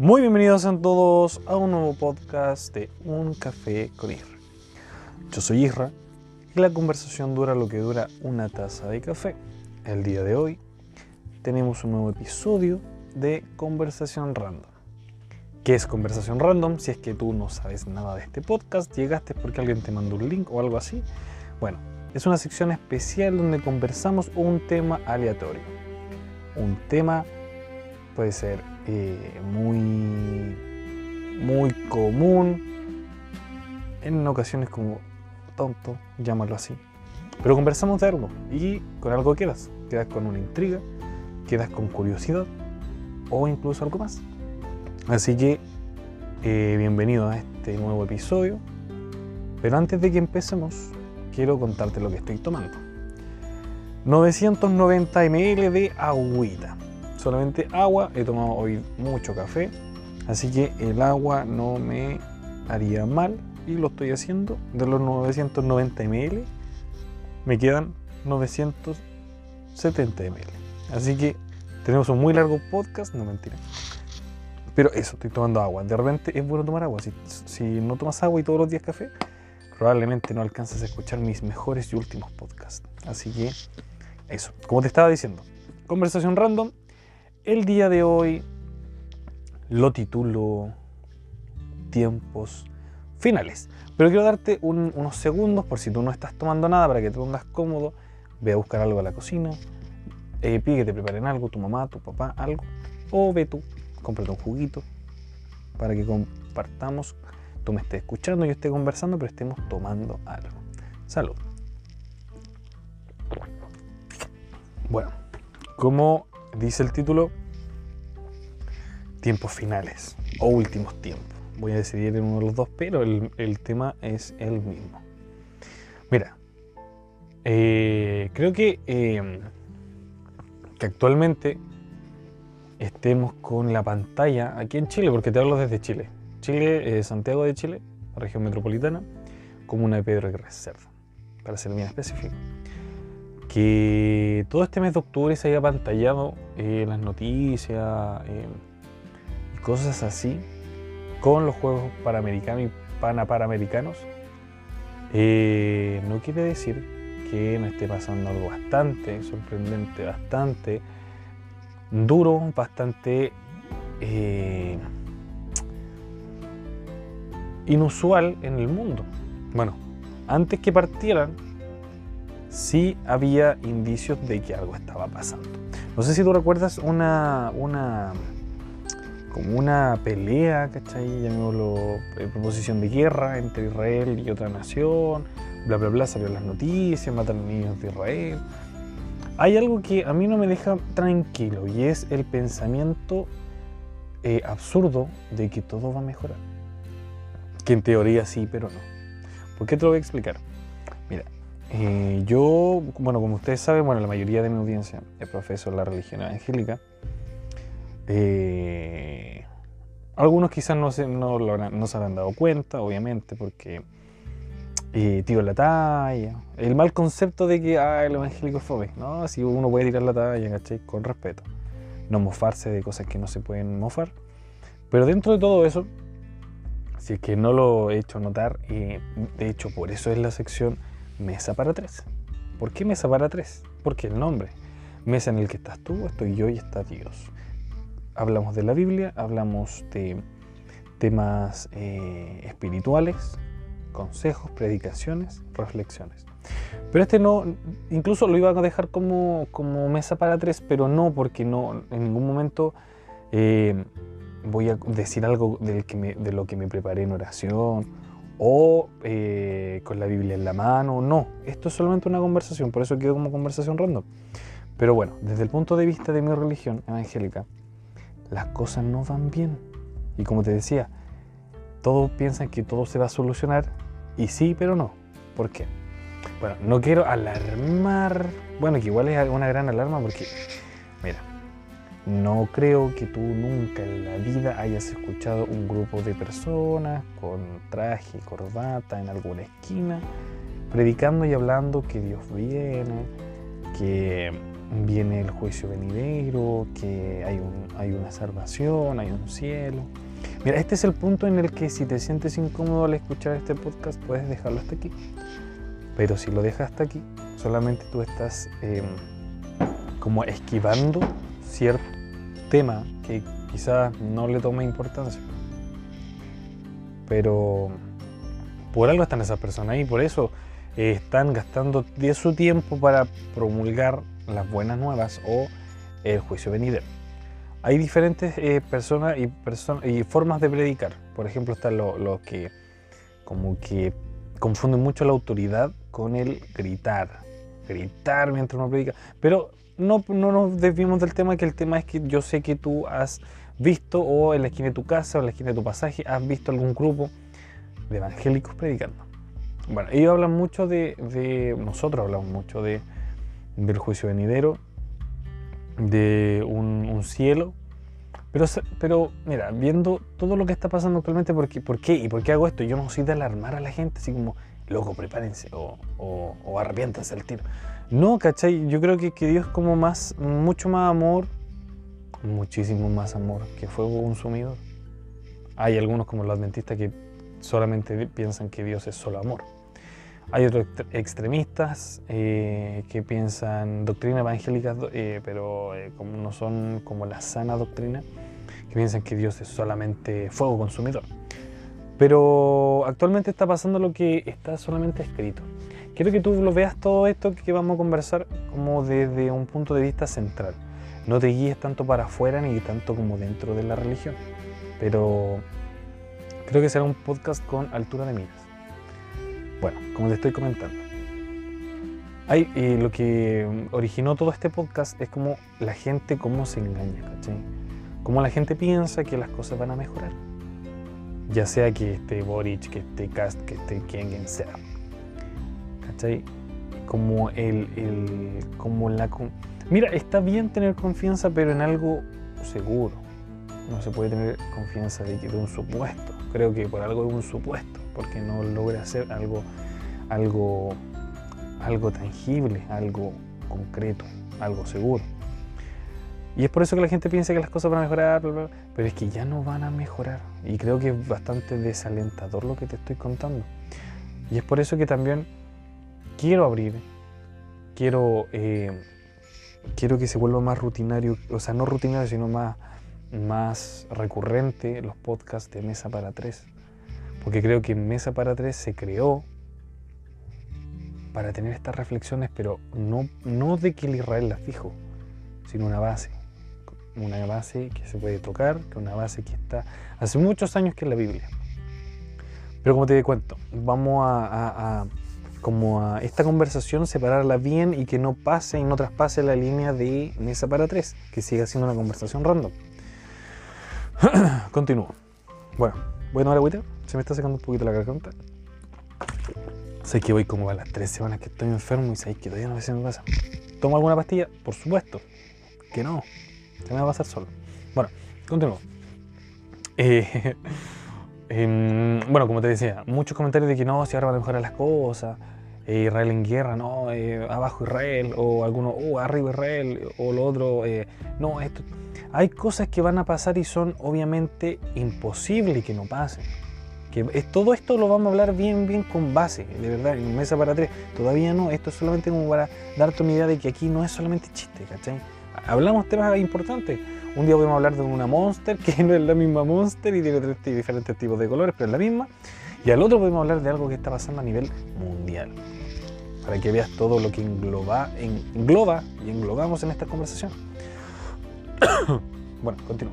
Muy bienvenidos a todos a un nuevo podcast de Un Café con Isra. Yo soy Isra y la conversación dura lo que dura una taza de café. El día de hoy tenemos un nuevo episodio de Conversación Random. ¿Qué es Conversación Random? Si es que tú no sabes nada de este podcast, llegaste porque alguien te mandó un link o algo así. Bueno, es una sección especial donde conversamos un tema aleatorio. Un tema puede ser eh, muy, muy común, en ocasiones como tonto, llámalo así. Pero conversamos de algo y con algo quedas. Quedas con una intriga, quedas con curiosidad o incluso algo más. Así que eh, bienvenido a este nuevo episodio. Pero antes de que empecemos, quiero contarte lo que estoy tomando. 990 ml de agüita. Solamente agua. He tomado hoy mucho café. Así que el agua no me haría mal. Y lo estoy haciendo. De los 990 ml me quedan 970 ml. Así que tenemos un muy largo podcast. No mentira. Pero eso, estoy tomando agua. De repente es bueno tomar agua. Si, si no tomas agua y todos los días café, probablemente no alcances a escuchar mis mejores y últimos podcasts. Así que eso, como te estaba diciendo, conversación random. El día de hoy lo titulo Tiempos Finales. Pero quiero darte unos segundos por si tú no estás tomando nada para que te pongas cómodo. Ve a buscar algo a la cocina. Eh, pide que te preparen algo, tu mamá, tu papá, algo. O ve tú, cómprate un juguito para que compartamos tú me estés escuchando, yo esté conversando, pero estemos tomando algo. Salud. Bueno, como dice el título, tiempos finales o últimos tiempos. Voy a decidir en uno de los dos, pero el, tema es el mismo. Mira, eh, creo que, eh, que actualmente estemos con la pantalla aquí en Chile, porque te hablo desde Chile. Chile, eh, Santiago de Chile, región metropolitana, comuna de Pedro Aguirre Cerda, para ser bien específico. Que todo este mes de octubre se haya pantallado eh, las noticias eh, y cosas así con los Juegos Panamericanos y Panapanamericanos, no quiere decir que no esté pasando algo bastante sorprendente, bastante duro, bastante inusual en el mundo. Bueno, antes que partieran, sí había indicios de que algo estaba pasando. No sé si tú recuerdas una, una como una pelea, ¿cachai? Llamémoslo eh, proposición de guerra entre Israel y otra nación, bla, bla, bla, salió las noticias, matan niños de Israel. Hay algo que a mí no me deja tranquilo y es el pensamiento eh, absurdo de que todo va a mejorar. Que en teoría sí, pero no. ¿Por qué te lo voy a explicar? Eh, yo, bueno, como ustedes saben, bueno, la mayoría de mi audiencia es profesor de la religión evangélica. Eh, algunos quizás no se, no, no se habrán dado cuenta, obviamente, porque eh, tiro la talla. El mal concepto de que ah, el evangélico es fome, ¿no? Si uno puede tirar la talla, ¿cachai? Con respeto. No mofarse de cosas que no se pueden mofar. Pero dentro de todo eso, si es que no lo he hecho notar, y de hecho por eso es la sección Mesa para tres. ¿Por qué Mesa para tres? Porque el nombre. Mesa en el que estás tú, estoy yo y está Dios. Hablamos de la Biblia, hablamos de temas eh, espirituales, consejos, predicaciones, reflexiones. Pero este no, incluso lo iba a dejar como, como mesa para tres, pero no, porque no, en ningún momento eh, voy a decir algo de lo que me preparé en oración o eh, con la Biblia en la mano. No, esto es solamente una conversación, por eso quedó como conversación random. Pero bueno, desde el punto de vista de mi religión evangélica, las cosas no van bien. Y como te decía, todos piensan que todo se va a solucionar y sí, pero no. ¿Por qué? Bueno, no quiero alarmar, bueno, que igual es una gran alarma porque, mira, no creo que tú nunca en la vida hayas escuchado un grupo de personas con traje y corbata en alguna esquina predicando y hablando que Dios viene, que viene el juicio venidero, que hay, un, hay una salvación, hay un cielo. Mira, este es el punto en el que si te sientes incómodo al escuchar este podcast, puedes dejarlo hasta aquí. Pero si lo dejas hasta aquí, solamente tú estás em, como esquivando cierto tema que quizás no le tome importancia. Pero por algo están esas personas ahí, por eso eh, están gastando de su tiempo para promulgar las buenas nuevas o el juicio venidero. Hay diferentes eh, personas y, y, formas de predicar. Por ejemplo, están los que como que confunden mucho la autoridad con el gritar. Gritar mientras uno predica. Pero no, no nos desviemos del tema, que el tema es que yo sé que tú has visto o en la esquina de tu casa o en la esquina de tu pasaje has visto algún grupo de evangélicos predicando. Bueno, ellos hablan mucho de, de nosotros hablamos mucho de, del juicio venidero, de un, cielo. Pero, pero mira, viendo todo lo que está pasando actualmente, ¿por qué, ¿por qué? ¿Y por qué hago esto? Yo no soy de alarmar a la gente, así como, loco, prepárense o, o, o al tiro. No, ¿cachai? Yo creo que, que Dios como más, mucho más amor, muchísimo más amor que fuego consumidor. Hay algunos como los adventistas que solamente piensan que Dios es solo amor. Hay otros extremistas eh, que piensan doctrina evangélica, eh, pero eh, como no son como la sana doctrina, que piensan que Dios es solamente fuego consumidor. Pero actualmente está pasando lo que está solamente escrito. Quiero que tú lo veas todo esto que vamos a conversar como desde un punto de vista central. No te guíes tanto para afuera ni tanto como dentro de la religión. Pero creo que será un podcast con altura de miras. Bueno, como te estoy comentando, hay, eh, lo que originó todo este podcast es como la gente cómo se engaña, ¿cachai? Cómo la gente piensa que las cosas van a mejorar. Ya sea que esté Boric, que esté Cast, que esté quien, sea. ¿Cachai? Como el, el, como la... Mira, está bien tener confianza, pero en algo seguro. No se puede tener confianza de, de un supuesto. Creo que por algo es un supuesto porque no logra hacer algo, algo, algo tangible, algo concreto, algo seguro. Y es por eso que la gente piensa que las cosas van a mejorar, pero es que ya no van a mejorar. Y creo que es bastante desalentador lo que te estoy contando. Y es por eso que también quiero abrir, quiero, eh, quiero que se vuelva más rutinario, o sea, no rutinario, sino más, más recurrente los podcasts de Mesa para Tres porque creo que Mesa para Tres se creó para tener estas reflexiones, pero no, no de que el Israel las dijo, sino una base. Una base que se puede tocar, que una base que está hace muchos años que es la Biblia. Pero como te cuento, vamos a, como a esta conversación separarla bien y que no pase y no traspase la línea de mesa para tres, que siga siendo una conversación random. Continúo. Bueno, voy a tomar agüita. Se me está secando un poquito la garganta. Sé que voy como a las tres semanas que estoy enfermo y sé que todavía no sé si me pasa. ¿Tomo alguna pastilla? Por supuesto. Que no. Se me va a pasar solo. Bueno, continúo. Eh, em, bueno, como te decía, muchos comentarios de que no, si ahora van a mejorar las cosas. Eh, Israel en guerra, no, eh, abajo Israel, o alguno, oh, arriba Israel, o lo otro, no, esto. Hay cosas que van a pasar y son obviamente imposibles que no pasen. Que es, todo esto lo vamos a hablar bien, bien con base, de verdad, en mesa para tres. Todavía no, esto es solamente como para darte una idea de que aquí no es solamente chiste, ¿cachai? Hablamos temas importantes. Un día podemos hablar de una monster, que no es la misma monster y tiene tres diferentes tipos de colores, pero es la misma. Y al otro podemos hablar de algo que está pasando a nivel mundial. Para que veas todo lo que engloba, engloba y englobamos en esta conversación. bueno, continúo.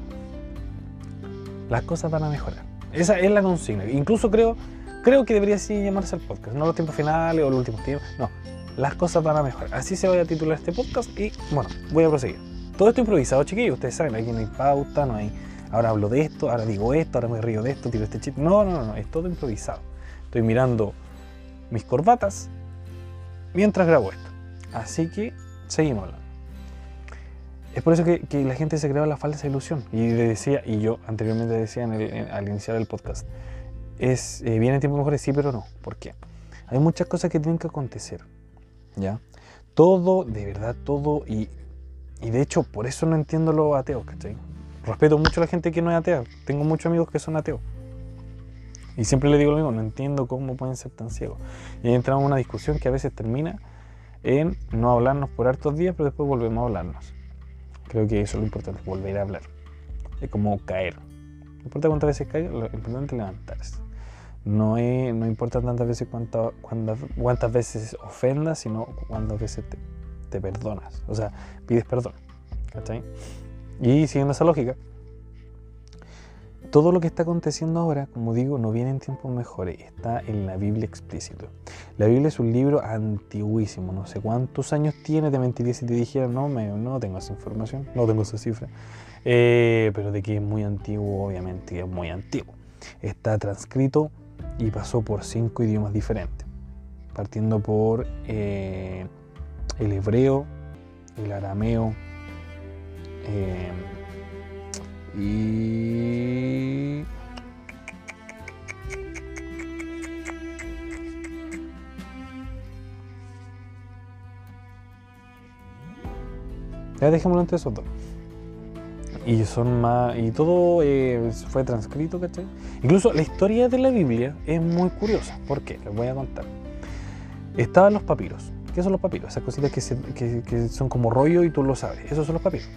Las cosas van a mejorar esa es la consigna. Incluso creo, creo que debería así llamarse el podcast. No los tiempos finales o los últimos tiempos. No, las cosas van a mejorar. Así se va a titular este podcast y bueno, voy a proseguir. Todo esto improvisado, chiquillos. Ustedes saben, aquí no hay pauta, no hay. Ahora hablo de esto, ahora digo esto, ahora me río de esto, tiro este chip. No, no, no, es todo improvisado. Estoy mirando mis corbatas mientras grabo esto. Así que seguimos hablando. Es por eso que, la gente se creó la falsa ilusión. Y decía, y yo anteriormente decía al iniciar el podcast, es eh, viene tiempo mejores, sí, pero no. ¿Por qué? Hay muchas cosas que tienen que acontecer. ¿Ya? Todo, de verdad, todo, y y de hecho, por eso no entiendo los ateos, ¿cachai? Respeto mucho a la gente que no es atea. Tengo muchos amigos que son ateos. Y siempre le digo lo mismo, no entiendo cómo pueden ser tan ciegos. Y ahí entramos en una discusión que a veces termina en no hablarnos por hartos días, pero después volvemos a hablarnos. Creo que eso es lo importante, volver a hablar. Es como caer. No importa cuántas veces caiga, lo importante es levantarse. No, es, no importa tantas veces cuántas, cuántas, veces ofendas, sino cuántas veces te, te perdonas. O sea, pides perdón. ¿Cachai? Y siguiendo esa lógica, todo lo que está aconteciendo ahora, como digo, no viene en tiempos mejores, está en la Biblia explícito. La Biblia es un libro antiguísimo, no sé cuántos años tiene, te mentiría si te dijera, no, me, no tengo esa información, no tengo esa cifra, eh, pero de que es muy antiguo, obviamente es muy antiguo. Está transcrito y pasó por cinco idiomas diferentes, partiendo por eh, el hebreo, el arameo, eh, y... Ya dejémoslo entre esos dos. Y son más. Y todo eh, fue transcrito, ¿cachai? Incluso la historia de la Biblia es muy curiosa. ¿Por qué? Les voy a contar. Estaban los papiros. ¿Qué son los papiros? Esas cositas que, que son como rollo y tú lo sabes. Esos son los papiros.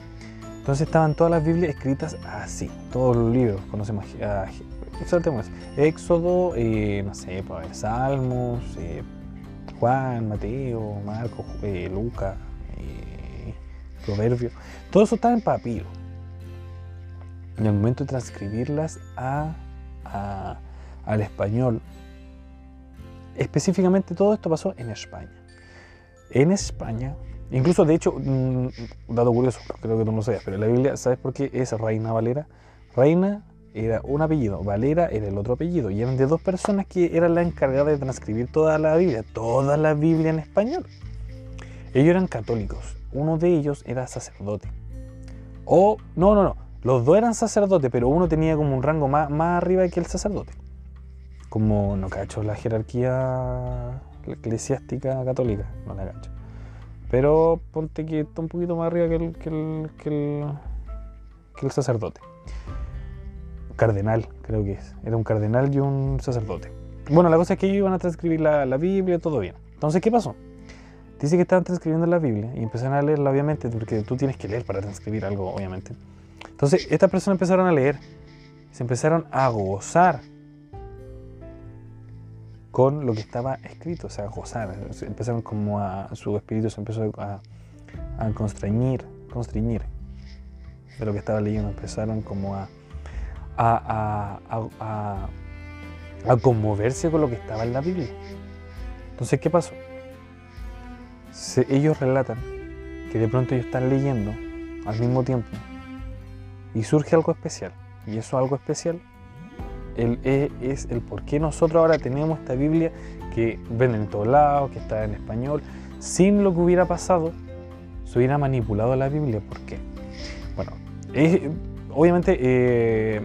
Entonces estaban todas las Biblias escritas así, todos los libros, conocemos a, Éxodo, eh, no sé, pues, Salmos, eh, Juan, Mateo, Marcos, Lucas, Proverbio, todo eso estaba en papiro. En el momento de transcribirlas a, al español, específicamente todo esto pasó en España. En España Incluso, de hecho, un dato curioso, creo que tú no lo sabías, pero en la Biblia, ¿sabes por qué es Reina Valera? Reina era un apellido, Valera era el otro apellido, y eran de dos personas que eran las encargadas de transcribir toda la Biblia, toda la Biblia en español. Ellos eran católicos, uno de ellos era sacerdote. O, no, no, no, los dos eran sacerdotes, pero uno tenía como un rango más, más arriba que el sacerdote. Como, no cacho, la jerarquía eclesiástica católica, no la cacho. Pero ponte que está un poquito más arriba que el, que el, que el, sacerdote. Cardenal, creo que es. Era un cardenal y un sacerdote. Bueno, la cosa es que ellos iban a transcribir la, la Biblia, todo bien. Entonces, ¿qué pasó? Dice que estaban transcribiendo la Biblia y empezaron a leerla, obviamente, porque tú tienes que leer para transcribir algo, obviamente. Entonces, estas personas empezaron a leer, se empezaron a gozar con lo que estaba escrito, o sea, gozar. Empezaron como a, su espíritu se empezó a, a constreñir, constreñir de lo que estaba leyendo. Empezaron como a, conmoverse con lo que estaba en la Biblia. Entonces, ¿qué pasó? ellos relatan que de pronto ellos están leyendo al mismo tiempo y surge algo especial. Y eso algo especial el, e, es el por qué nosotros ahora tenemos esta Biblia que venden en todos lados, que está en español, sin lo que hubiera pasado, se hubiera manipulado la Biblia. ¿Por qué? Bueno, obviamente eh,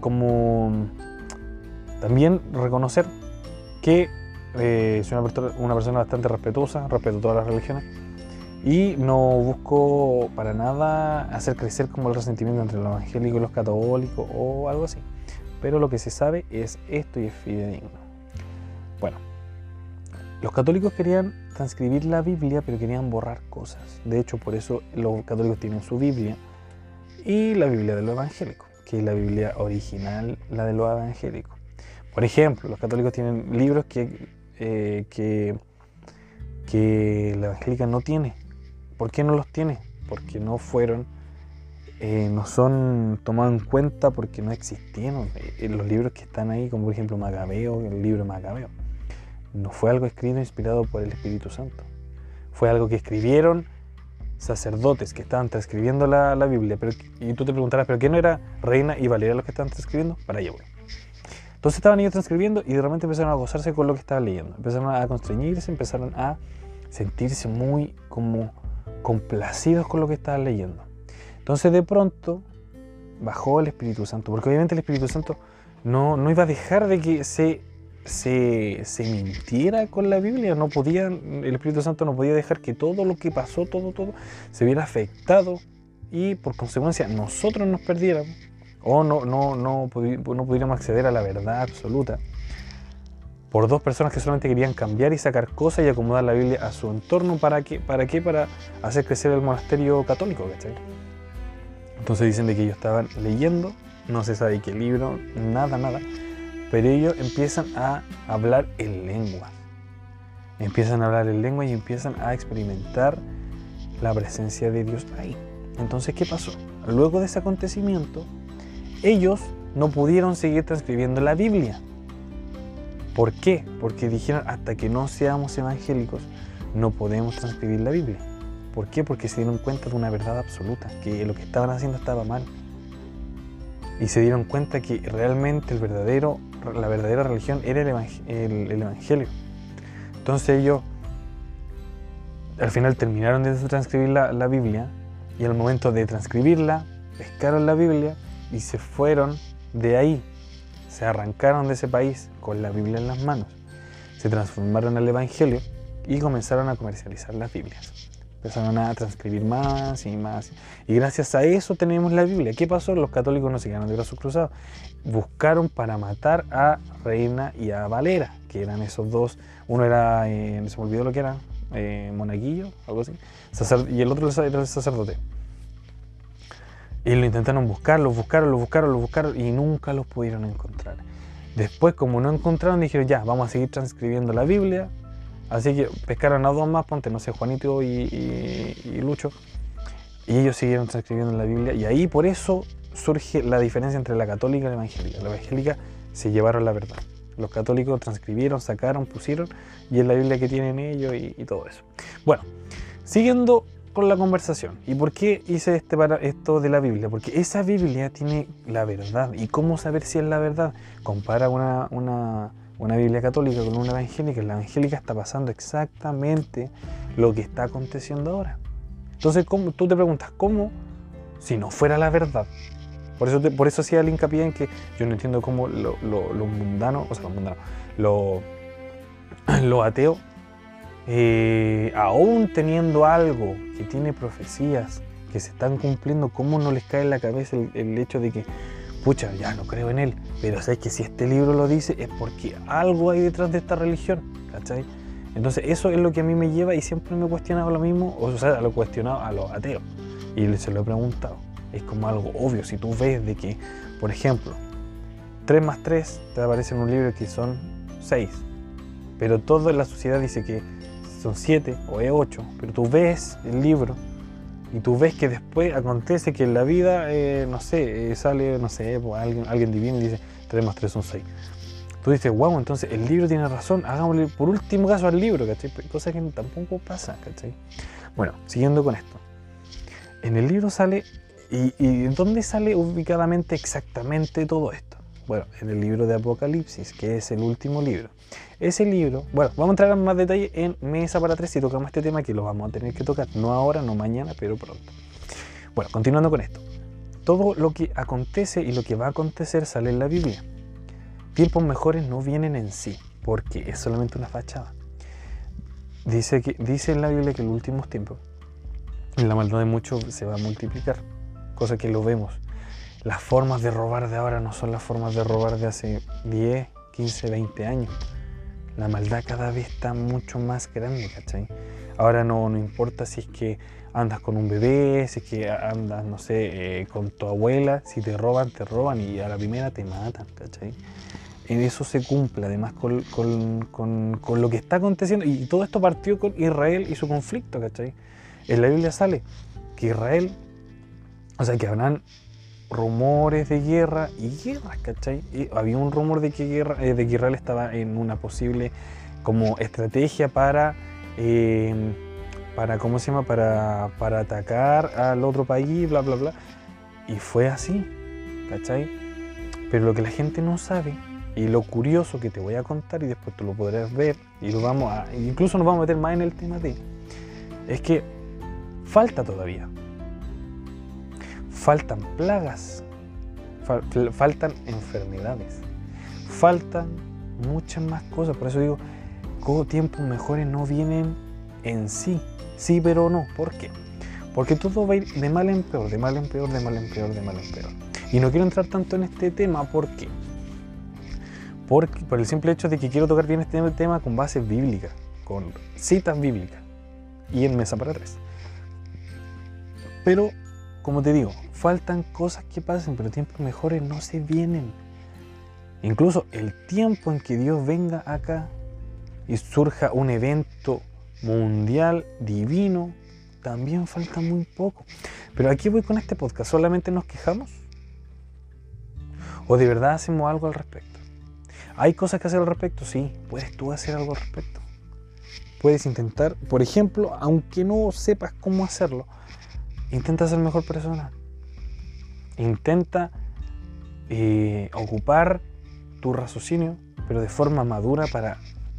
como también reconocer que eh, soy una persona, una persona bastante respetuosa, respeto todas las religiones y no busco para nada hacer crecer como el resentimiento entre los evangélicos y los católicos o algo así pero lo que se sabe es esto y es fidedigno. Bueno, los católicos querían transcribir la Biblia, pero querían borrar cosas. De hecho, por eso los católicos tienen su Biblia y la Biblia de los evangélicos, que es la Biblia original, la de los evangélicos. Por ejemplo, los católicos tienen libros que, eh, que, que la evangélica no tiene. ¿Por qué no los tiene? Porque no fueron eh, no son tomados en cuenta porque no existieron. Eh, los libros que están ahí, como por ejemplo Macabeo, el libro Macabeo, no fue algo escrito inspirado por el Espíritu Santo. Fue algo que escribieron sacerdotes que estaban transcribiendo la, Biblia. Pero, y tú te preguntarás, ¿pero qué no era Reina y Valeria los que estaban transcribiendo? Para allá voy. Entonces estaban ellos transcribiendo y de repente empezaron a gozarse con lo que estaban leyendo. Empezaron a constreñirse, empezaron a sentirse muy como complacidos con lo que estaban leyendo. Entonces de pronto bajó el Espíritu Santo, porque obviamente el Espíritu Santo no, no iba a dejar de que se se, se, mintiera con la Biblia, no podía, el Espíritu Santo no podía dejar que todo lo que pasó, todo, todo, se viera afectado y por consecuencia nosotros nos perdiéramos o no, no, no, no pudiéramos acceder a la verdad absoluta por dos personas que solamente querían cambiar y sacar cosas y acomodar la Biblia a su entorno. ¿Para qué? ¿Para, qué? Para hacer crecer el monasterio católico, ¿cachai? Entonces dicen de que ellos estaban leyendo, no se sabe qué libro, nada, nada, pero ellos empiezan a hablar en lengua. Empiezan a hablar en lengua y empiezan a experimentar la presencia de Dios ahí. Entonces, ¿qué pasó? Luego de ese acontecimiento, ellos no pudieron seguir transcribiendo la Biblia. ¿Por qué? Porque dijeron, hasta que no seamos evangélicos, no podemos transcribir la Biblia. ¿Por qué? Porque se dieron cuenta de una verdad absoluta, que lo que estaban haciendo estaba mal. Y se dieron cuenta que realmente el verdadero, la verdadera religión era el, Evangelio. Entonces ellos al final terminaron de transcribir la, la Biblia y al momento de transcribirla, pescaron la Biblia y se fueron de ahí. Se arrancaron de ese país con la Biblia en las manos. Se transformaron al Evangelio y comenzaron a comercializar las Biblias. Empezaron a transcribir más y más. Y gracias a eso tenemos la Biblia. ¿Qué pasó? Los católicos no se quedaron de brazos cruzados. Buscaron para matar a Reina y a Valera, que eran esos dos. Uno era, eh, se me olvidó lo que era, eh, monaguillo, algo así. y el otro era el sacerdote. Y lo intentaron buscar, los buscaron, los buscaron, los buscaron y nunca los pudieron encontrar. Después, como no encontraron, dijeron ya, vamos a seguir transcribiendo la Biblia, Así que pescaron a dos más, ponte, no sé, Juanito y, Lucho. Y ellos siguieron transcribiendo la Biblia. Y ahí por eso surge la diferencia entre la católica y la evangélica. La evangélica se llevaron la verdad. Los católicos transcribieron, sacaron, pusieron. Y es la Biblia que tienen ellos y, todo eso. Bueno, siguiendo con la conversación. ¿Y por qué hice este para esto de la Biblia? Porque esa Biblia tiene la verdad. ¿Y cómo saber si es la verdad? Compara una, una una Biblia católica con una evangélica, la evangélica está pasando exactamente lo que está aconteciendo ahora. Entonces ¿cómo? tú te preguntas, ¿cómo si no fuera la verdad? Por eso, por eso hacía el hincapié en que yo no entiendo cómo los lo, mundanos, o sea, los mundanos, los lo ateos, eh, aún teniendo algo que tiene profecías que se están cumpliendo, ¿cómo no les cae en la cabeza el hecho de que pucha, ya no creo en él, pero sabes que si este libro lo dice es porque algo hay detrás de esta religión, ¿cachai? Entonces eso es lo que a mí me lleva y siempre me he cuestionado lo mismo, o sea, lo he cuestionado a los ateos y se lo he preguntado. Es como algo obvio, si tú ves de que, por ejemplo, 3 más 3 te aparece en un libro que son 6, pero toda la sociedad dice que son 7 o es 8, pero tú ves el libro y tú ves que después acontece que en la vida, eh, no sé, eh, sale, no sé, pues, alguien, alguien divino y dice 3 más 3 son 6. Tú dices, wow, entonces el libro tiene razón, hagámosle por último caso al libro, ¿cachai? Cosa que tampoco pasa, ¿cachai? Bueno, siguiendo con esto. En el libro sale, ¿y, y dónde sale ubicadamente exactamente todo esto? Bueno, en el libro de Apocalipsis, que es el último libro. Ese libro, bueno, vamos a entrar en más detalle en Mesa para tres si tocamos este tema que lo vamos a tener que tocar, no ahora, no mañana, pero pronto. Bueno, continuando con esto. Todo lo que acontece y lo que va a acontecer sale en la Biblia. Tiempos mejores no vienen en sí, porque es solamente una fachada. Dice, que, dice en la Biblia que en los últimos tiempos la maldad de muchos se va a multiplicar, cosa que lo vemos las formas de robar de ahora no son las formas de robar de hace 10, 15, 20 años. La maldad cada vez está mucho más grande, ¿cachai? Ahora no, no importa si es que andas con un bebé, si es que andas, no sé, eh, con tu abuela, si te roban, te roban y a la primera te matan, ¿cachai? En eso se cumple, además, con, con, con, lo que está aconteciendo. Y todo esto partió con Israel y su conflicto, ¿cachai? En la Biblia sale que Israel, o sea, que Abraham rumores de guerra y guerras, ¿cachai? había un rumor de que, guerra, eh, de estaba en una posible como estrategia para, em, para ¿cómo se llama? Para, para atacar al otro país, bla, bla, bla. Y fue así, ¿cachai? Pero lo que la gente no sabe y lo curioso que te voy a contar y después tú lo podrás ver y lo vamos a, incluso nos vamos a meter más en el tema de, es que falta todavía faltan plagas, faltan enfermedades, faltan muchas más cosas. Por eso digo, tiempos mejores no vienen en sí. Sí, pero no. ¿Por qué? Porque todo va a ir de mal en peor, de mal en peor, de mal en peor, de mal en peor. Y no quiero entrar tanto en este tema, ¿por qué? Porque, por el simple hecho de que quiero tocar bien este tema con bases bíblicas, con citas bíblicas y en mesa para tres. Pero, como te digo, faltan cosas que pasen, pero tiempos mejores no se vienen. Incluso el tiempo en que Dios venga acá y surja un evento mundial divino, también falta muy poco. Pero aquí voy con este podcast, ¿solamente nos quejamos? ¿O de verdad hacemos algo al respecto? ¿Hay cosas que hacer al respecto? Sí, puedes tú hacer algo al respecto. Puedes intentar, por ejemplo, aunque no sepas cómo hacerlo, intenta ser mejor persona. Intenta eh, ocupar tu raciocinio, pero de forma madura para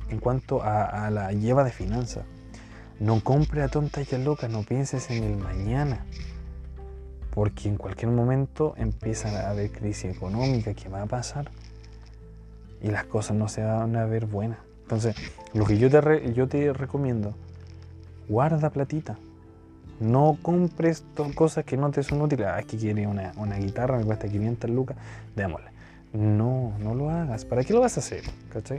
en cuanto a, la lleva de finanzas. No compre a tontas y a locas, no pienses en el mañana, porque en cualquier momento empieza a haber crisis económica, ¿qué va a pasar? Y las cosas no se van a ver buenas. Entonces, lo que yo te recomiendo, guarda platita, no compres cosas que no te son útiles. Ah, es que quiere una, guitarra, me cuesta 500 lucas, démosle. No, no lo hagas. ¿Para qué lo vas a hacer?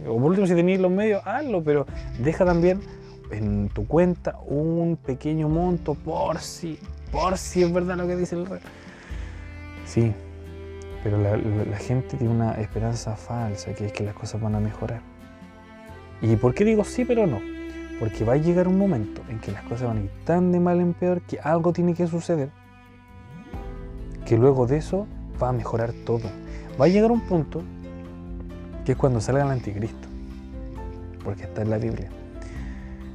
O por último, si tenéis los medios, hazlo, pero deja también en tu cuenta un pequeño monto por si, por si es verdad lo que dice el rey. Sí, pero la, la gente tiene una esperanza falsa, que es que las cosas van a mejorar. ¿Y por qué digo sí, pero no? Porque va a llegar un momento en que las cosas van a ir tan de mal en peor que algo tiene que suceder. Que luego de eso va a mejorar todo. Va a llegar un punto que es cuando salga el anticristo. Porque está en la Biblia.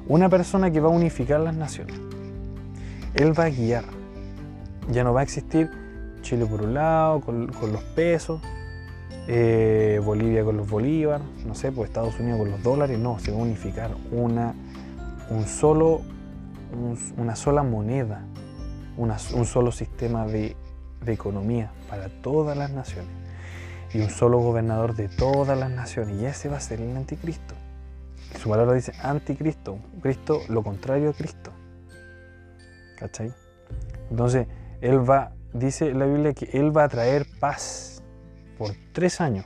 Una persona que va a unificar las naciones. Él va a guiar. Ya no va a existir Chile por un lado, con, los pesos, eh, Bolivia con los bolívares, no sé, pues Estados Unidos con los dólares. No, se va a unificar una un solo, una sola moneda, un solo sistema de, economía para todas las naciones y un solo gobernador de todas las naciones. Y ese va a ser el anticristo. Su palabra dice anticristo, Cristo lo contrario a Cristo. ¿Cachai? Entonces, Él va, dice la Biblia que Él va a traer paz por tres años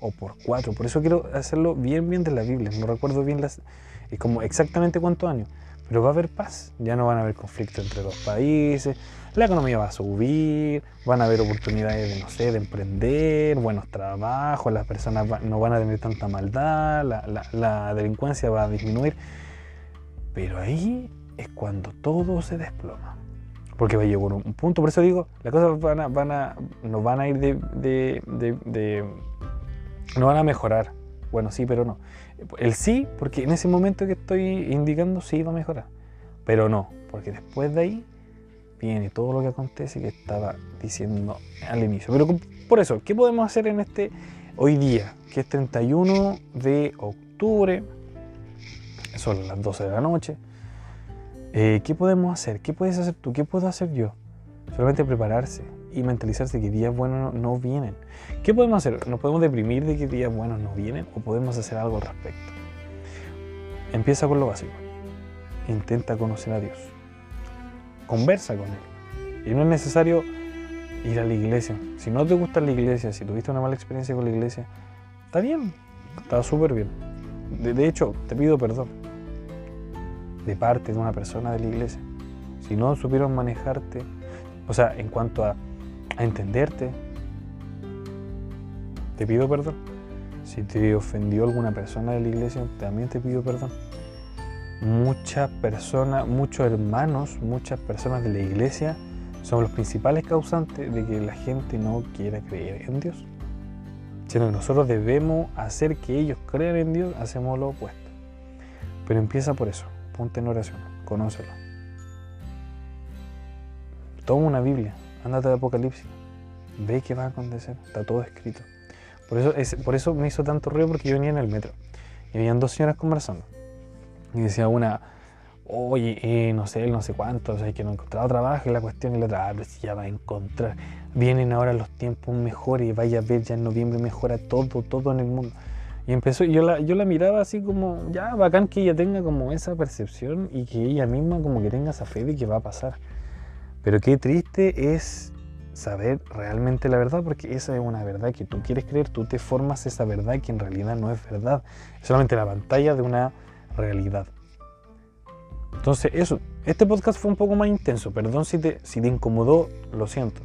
o por cuatro. Por eso quiero hacerlo bien, bien de la Biblia. No recuerdo bien las, y como exactamente cuántos años. Pero va a haber paz, ya no van a haber conflictos entre los países, la economía va a subir, van a haber oportunidades de, no sé, de emprender, buenos trabajos, las personas no van a tener tanta maldad, la, delincuencia va a disminuir. Pero ahí es cuando todo se desploma. Porque va a llegar un punto, por eso digo, las cosas van a, van a, no van a ir de, de, no van a mejorar. Bueno, sí, pero no. El sí, porque en ese momento que estoy indicando sí va a mejorar. Pero no, porque después de ahí viene todo lo que acontece que estaba diciendo al inicio. Pero por eso, ¿qué podemos hacer en este hoy día, que es 31 de octubre? Son las 12 de la noche. Eh, ¿Qué podemos hacer? ¿Qué puedes hacer tú? ¿Qué puedo hacer yo? Solamente prepararse y mentalizarse que días buenos no, vienen. ¿Qué podemos hacer? ¿Nos podemos deprimir de que días buenos no vienen o podemos hacer algo al respecto? Empieza con lo básico. Intenta conocer a Dios. Conversa con Él. Y no es necesario ir a la iglesia. Si no te gusta la iglesia, si tuviste una mala experiencia con la iglesia, está bien, está súper bien. De, de, hecho, te pido perdón de parte de una persona de la iglesia. Si no supieron manejarte, o sea, en cuanto a a entenderte. Te pido perdón. Si te ofendió alguna persona de la iglesia, también te pido perdón. Muchas personas, muchos hermanos, muchas personas de la iglesia son los principales causantes de que la gente no quiera creer en Dios. Sino que nosotros debemos hacer que ellos crean en Dios, hacemos lo opuesto. Pero empieza por eso, ponte en oración, conócelo. Toma una Biblia, Ándate de Apocalipsis. Ve qué va a acontecer. Está todo escrito. Por eso, es, por eso me hizo tanto ruido porque yo venía en el metro. Y habían dos señoras conversando. Y decía una, oye, eh, no sé, no sé cuántos, hay que no encontrado trabajo y la cuestión y la otra, ah, si ya va a encontrar. Vienen ahora los tiempos mejores y vaya a ver, ya en noviembre mejora todo, todo en el mundo. Y empezó, yo la, yo la miraba así como, ya, bacán que ella tenga como esa percepción y que ella misma como que tenga esa fe de que va a pasar. Pero qué triste es saber realmente la verdad, porque esa es una verdad que tú quieres creer, tú te formas esa verdad que en realidad no es verdad, es solamente la pantalla de una realidad. Entonces, eso, este podcast fue un poco más intenso, perdón si te, si te incomodó, lo siento.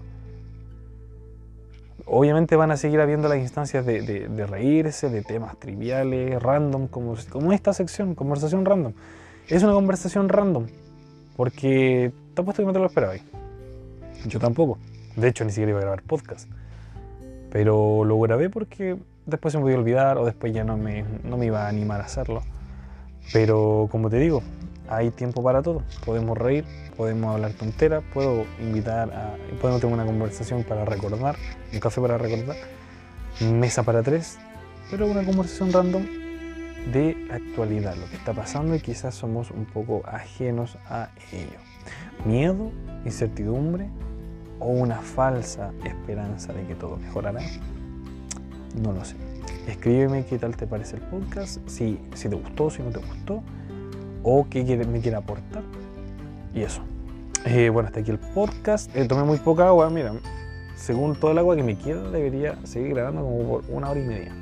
Obviamente van a seguir habiendo las instancias de, de, reírse, de temas triviales, random, como, como esta sección, conversación random. Es una conversación random, porque te apuesto que no te lo esperabas. Yo tampoco. De hecho, ni siquiera iba a grabar podcast. Pero lo grabé porque después se me podía olvidar o después ya no me, no me iba a animar a hacerlo. Pero como te digo, hay tiempo para todo. Podemos reír, podemos hablar tontera, puedo invitar a. podemos tener una conversación para recordar, un café para recordar, mesa para tres, pero una conversación random de actualidad, lo que está pasando y quizás somos un poco ajenos a ello. Miedo, incertidumbre, o una falsa esperanza de que todo mejorará? No lo sé. Escríbeme qué tal te parece el podcast, si, si te gustó, si no te gustó, o qué me quiere aportar. Y eso. Eh, bueno, hasta aquí el podcast. Eh, tomé muy poca agua, mira, según todo el agua que me queda, debería seguir grabando como por una hora y media.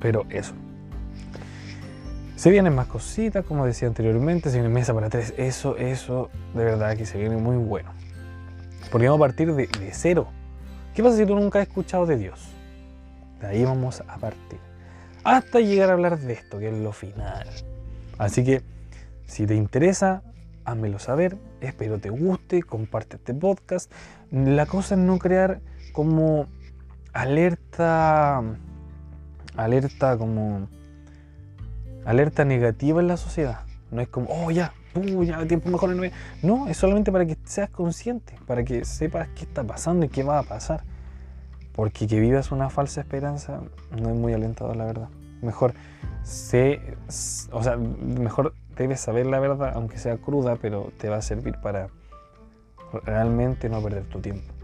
Pero eso. Se vienen más cositas, como decía anteriormente, se viene mesa para tres. Eso, eso, de verdad que se viene muy bueno. Porque vamos a partir de, cero. ¿Qué pasa si tú nunca has escuchado de Dios? De ahí vamos a partir. Hasta llegar a hablar de esto, que es lo final. Así que, si te interesa, házmelo saber. Espero te guste, comparte este podcast. La cosa es no crear como alerta, alerta como alerta negativa en la sociedad. No es como, oh, ya, uh, ya, tiempo mejor no No, es solamente para que seas consciente, para que sepas qué está pasando y qué va a pasar. Porque que vivas una falsa esperanza no es muy alentador, la verdad. Mejor sé, o sea, mejor debes saber la verdad, aunque sea cruda, pero te va a servir para realmente no perder tu tiempo.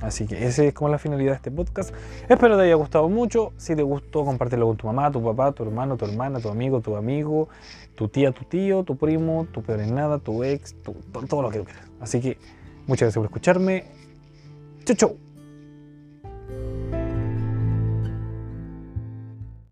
Así que esa es como la finalidad de este podcast. Espero te haya gustado mucho. Si te gustó, compártelo con tu mamá, tu papá, tu hermano, tu hermana, tu amigo, tu amigo, tu tía, tu tío, tu primo, tu peor en nada, tu ex, todo lo que tú quieras. Así que muchas gracias por escucharme. Chau, chau.